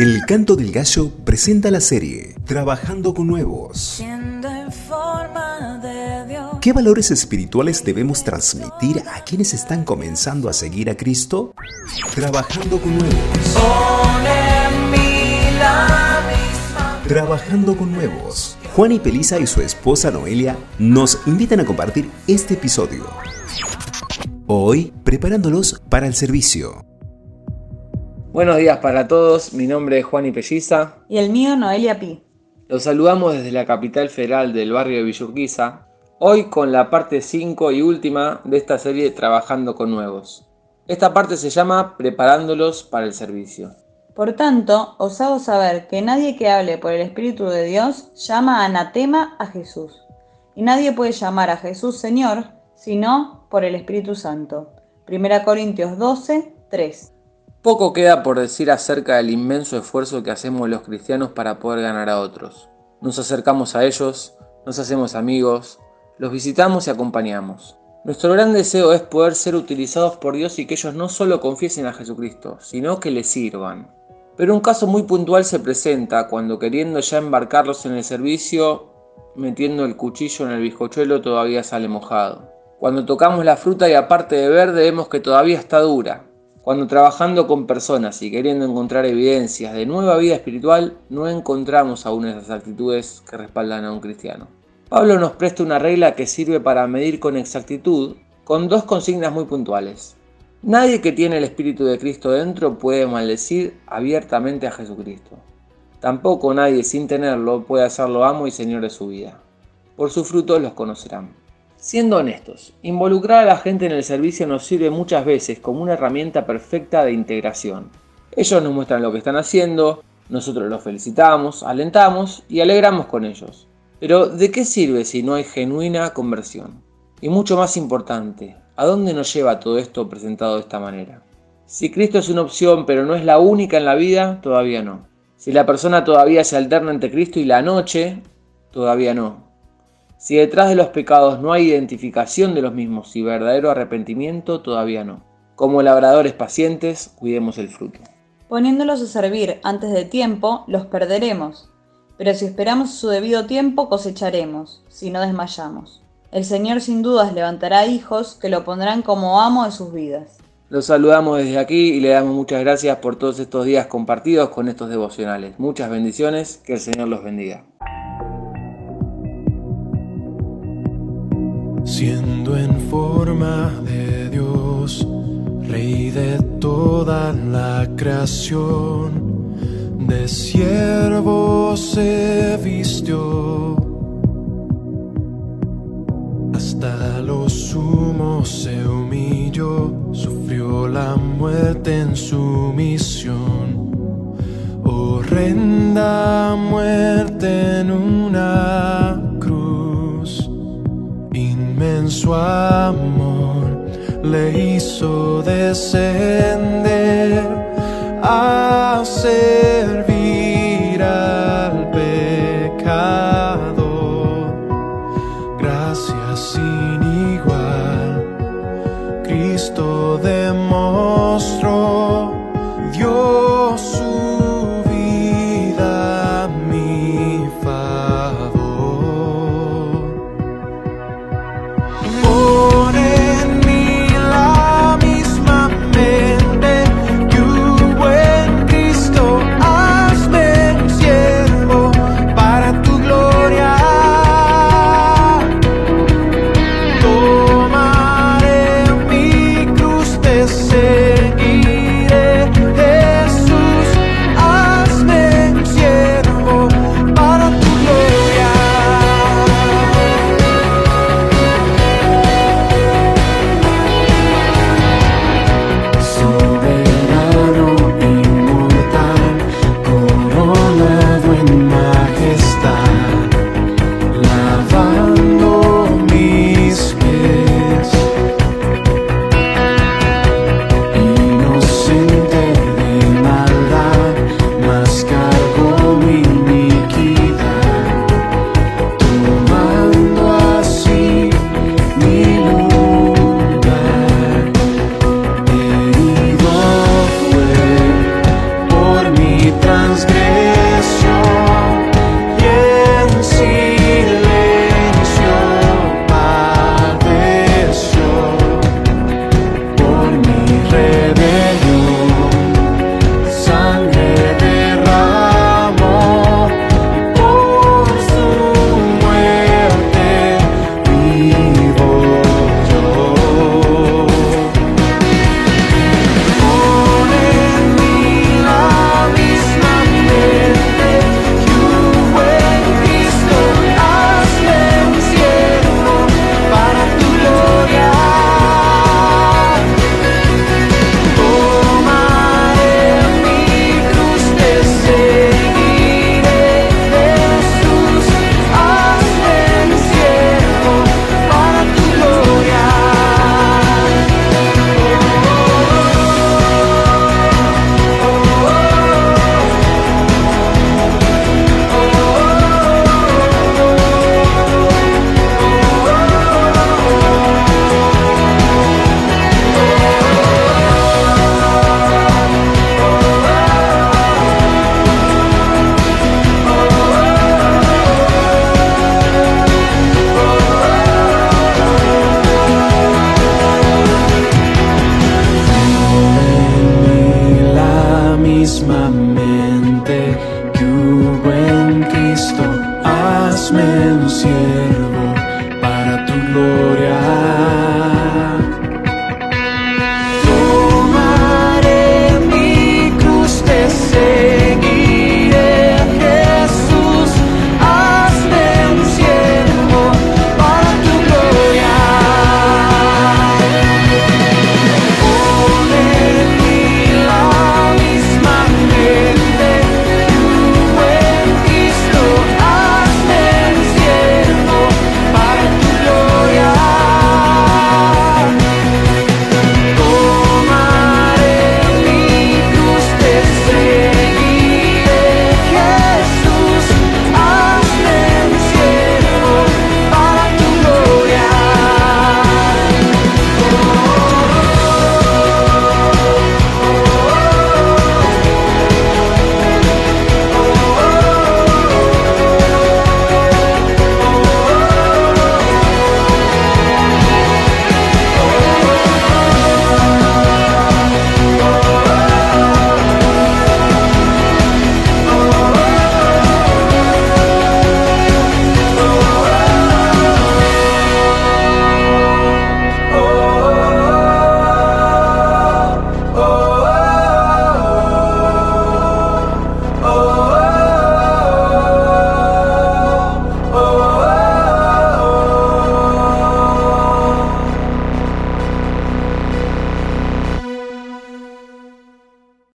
El Canto del Gallo presenta la serie Trabajando con Nuevos. ¿Qué valores espirituales debemos transmitir a quienes están comenzando a seguir a Cristo? Trabajando con Nuevos. Trabajando con Nuevos. Juan y Pelisa y su esposa Noelia nos invitan a compartir este episodio. Hoy preparándolos para el servicio. Buenos días para todos, mi nombre es Juan y Pelliza. Y el mío, Noelia Pi. Los saludamos desde la capital federal del barrio de Villurquiza, hoy con la parte 5 y última de esta serie Trabajando con Nuevos. Esta parte se llama Preparándolos para el servicio. Por tanto, os hago saber que nadie que hable por el Espíritu de Dios llama anatema a Jesús. Y nadie puede llamar a Jesús Señor, sino por el Espíritu Santo. 1 Corintios 12, 3. Poco queda por decir acerca del inmenso esfuerzo que hacemos los cristianos para poder ganar a otros. Nos acercamos a ellos, nos hacemos amigos, los visitamos y acompañamos. Nuestro gran deseo es poder ser utilizados por Dios y que ellos no solo confiesen a Jesucristo, sino que le sirvan. Pero un caso muy puntual se presenta cuando queriendo ya embarcarlos en el servicio, metiendo el cuchillo en el bizcochuelo todavía sale mojado. Cuando tocamos la fruta y aparte de verde vemos que todavía está dura, cuando trabajando con personas y queriendo encontrar evidencias de nueva vida espiritual, no encontramos aún esas actitudes que respaldan a un cristiano. Pablo nos presta una regla que sirve para medir con exactitud, con dos consignas muy puntuales. Nadie que tiene el Espíritu de Cristo dentro puede maldecir abiertamente a Jesucristo. Tampoco nadie sin tenerlo puede hacerlo amo y señor de su vida. Por sus frutos los conocerán. Siendo honestos, involucrar a la gente en el servicio nos sirve muchas veces como una herramienta perfecta de integración. Ellos nos muestran lo que están haciendo, nosotros los felicitamos, alentamos y alegramos con ellos. Pero ¿de qué sirve si no hay genuina conversión? Y mucho más importante, ¿a dónde nos lleva todo esto presentado de esta manera? Si Cristo es una opción pero no es la única en la vida, todavía no. Si la persona todavía se alterna entre Cristo y la noche, todavía no. Si detrás de los pecados no hay identificación de los mismos y verdadero arrepentimiento, todavía no. Como labradores pacientes, cuidemos el fruto. Poniéndolos a servir antes de tiempo, los perderemos. Pero si esperamos su debido tiempo, cosecharemos, si no desmayamos. El Señor sin dudas levantará hijos que lo pondrán como amo de sus vidas. Los saludamos desde aquí y le damos muchas gracias por todos estos días compartidos con estos devocionales. Muchas bendiciones, que el Señor los bendiga. Siendo en forma de Dios, Rey de toda la creación, de siervo se vistió. Hasta lo sumo se humilló, sufrió la muerte en su misión. Horrenda muerte en una su amor le hizo descender a servir al pecado. Gracias en